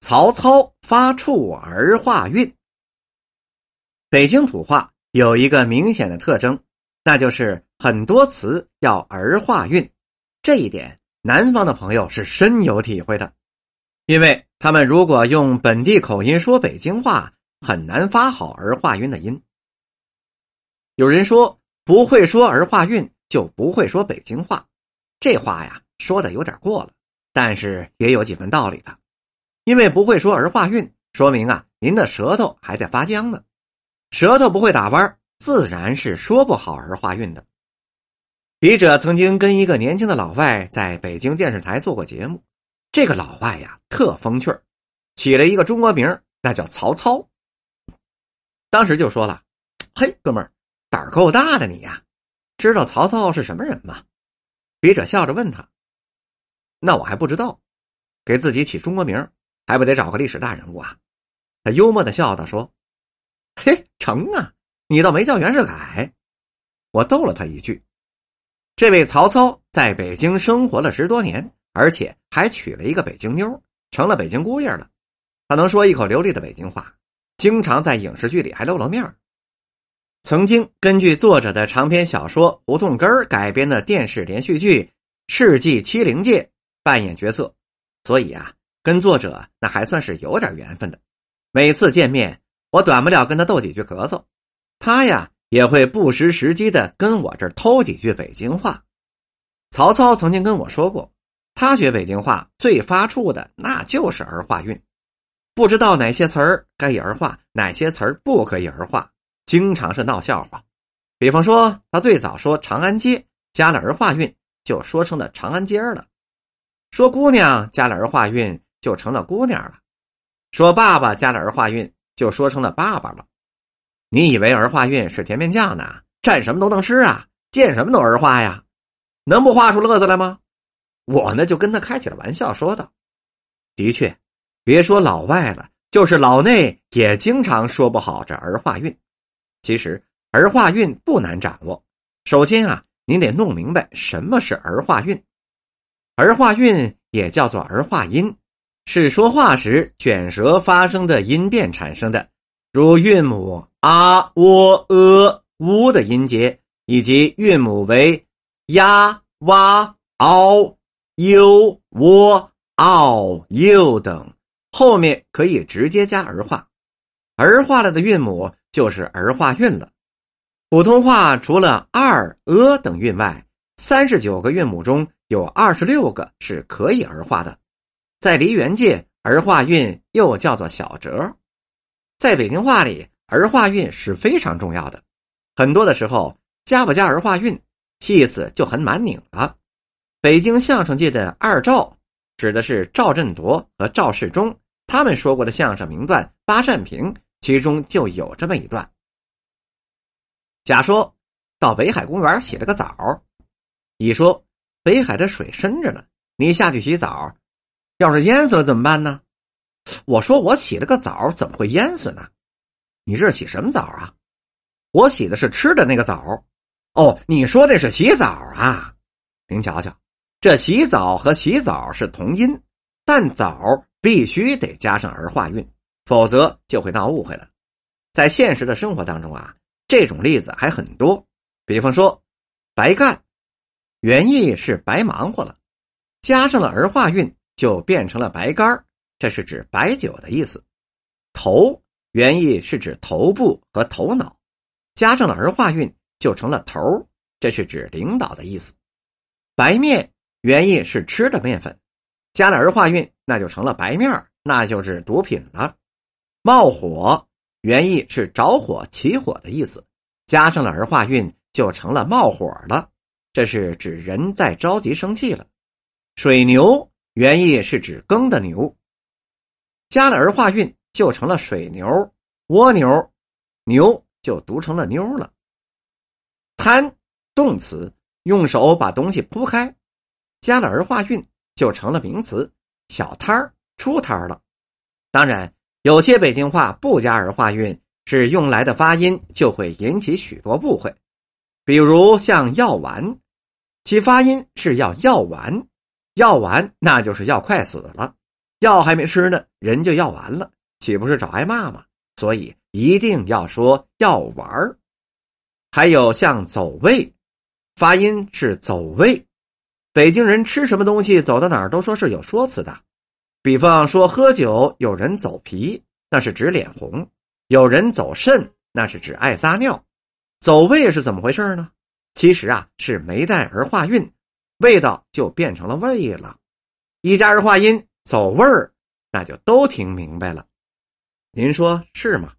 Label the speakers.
Speaker 1: 曹操发怵儿化韵。北京土话有一个明显的特征，那就是很多词要儿化韵。这一点，南方的朋友是深有体会的，因为他们如果用本地口音说北京话，很难发好儿化韵的音。有人说，不会说儿化韵就不会说北京话，这话呀说的有点过了，但是也有几分道理的。因为不会说儿化韵，说明啊您的舌头还在发僵呢。舌头不会打弯，自然是说不好儿化韵的。笔者曾经跟一个年轻的老外在北京电视台做过节目，这个老外呀特风趣起了一个中国名，那叫曹操。当时就说了：“嘿，哥们儿，胆儿够大的你呀，知道曹操是什么人吗？”笔者笑着问他：“那我还不知道，给自己起中国名还不得找个历史大人物啊？”他幽默的笑道：“说。”嘿，成啊！你倒没叫袁世凯。我逗了他一句。这位曹操在北京生活了十多年，而且还娶了一个北京妞，成了北京姑爷了。他能说一口流利的北京话，经常在影视剧里还露露面。曾经根据作者的长篇小说《胡同根》改编的电视连续剧《世纪七零界》扮演角色，所以啊，跟作者那还算是有点缘分的。每次见面。我短不了跟他斗几句咳嗽，他呀也会不失时机的跟我这儿偷几句北京话。曹操曾经跟我说过，他学北京话最发怵的那就是儿化韵，不知道哪些词儿该以儿化，哪些词儿不可以儿化，经常是闹笑话。比方说，他最早说长安街加了儿化韵，就说成了长安街了；说姑娘加了儿化韵，就成了姑娘了；说爸爸加了儿化韵。就说成了爸爸了，你以为儿化韵是甜面酱呢？蘸什么都能吃啊，见什么都儿化呀，能不画出乐子来吗？我呢就跟他开起了玩笑，说道：“的确，别说老外了，就是老内也经常说不好这儿化韵。其实儿化韵不难掌握，首先啊，您得弄明白什么是儿化韵。儿化韵也叫做儿化音。”是说话时卷舌发生的音变产生的，如韵母啊、喔、呃、呜的音节，以及韵母为呀、哇、嗷、呦、喔、嗷、呦等，后面可以直接加儿化，儿化了的韵母就是儿化韵了。普通话除了二、呃等韵外，三十九个韵母中有二十六个是可以儿化的。在梨园界，儿化韵又叫做小折。在北京话里，儿化韵是非常重要的。很多的时候，加不加儿化韵，意思就很满拧了。北京相声界的二赵，指的是赵振铎和赵世忠，他们说过的相声名段《八扇屏》，其中就有这么一段：甲说到北海公园洗了个澡，乙说北海的水深着呢，你下去洗澡。要是淹死了怎么办呢？我说我洗了个澡，怎么会淹死呢？你这是洗什么澡啊？我洗的是吃的那个澡。哦，你说这是洗澡啊？您瞧瞧，这洗澡和洗澡是同音，但澡必须得加上儿化韵，否则就会闹误会了。在现实的生活当中啊，这种例子还很多。比方说，白干，原意是白忙活了，加上了儿化韵。就变成了白干这是指白酒的意思。头原意是指头部和头脑，加上了儿化韵就成了头这是指领导的意思。白面原意是吃的面粉，加了儿化韵那就成了白面那就是毒品了。冒火原意是着火起火的意思，加上了儿化韵就成了冒火了，这是指人在着急生气了。水牛。原意是指耕的牛，加了儿化韵就成了水牛、蜗牛，牛就读成了妞了。摊动词，用手把东西铺开，加了儿化韵就成了名词，小摊儿、出摊儿了。当然，有些北京话不加儿化韵，是用来的发音就会引起许多误会，比如像药丸，其发音是要药丸。药完，那就是要快死了。药还没吃呢，人就要完了，岂不是找挨骂吗？所以一定要说药丸儿。还有像走位，发音是走位。北京人吃什么东西，走到哪儿都说是有说辞的。比方说喝酒，有人走皮，那是指脸红；有人走肾，那是指爱撒尿。走位是怎么回事呢？其实啊，是没带儿化韵，味道就变成了味了。一家人话音走味儿，那就都听明白了。您说是吗？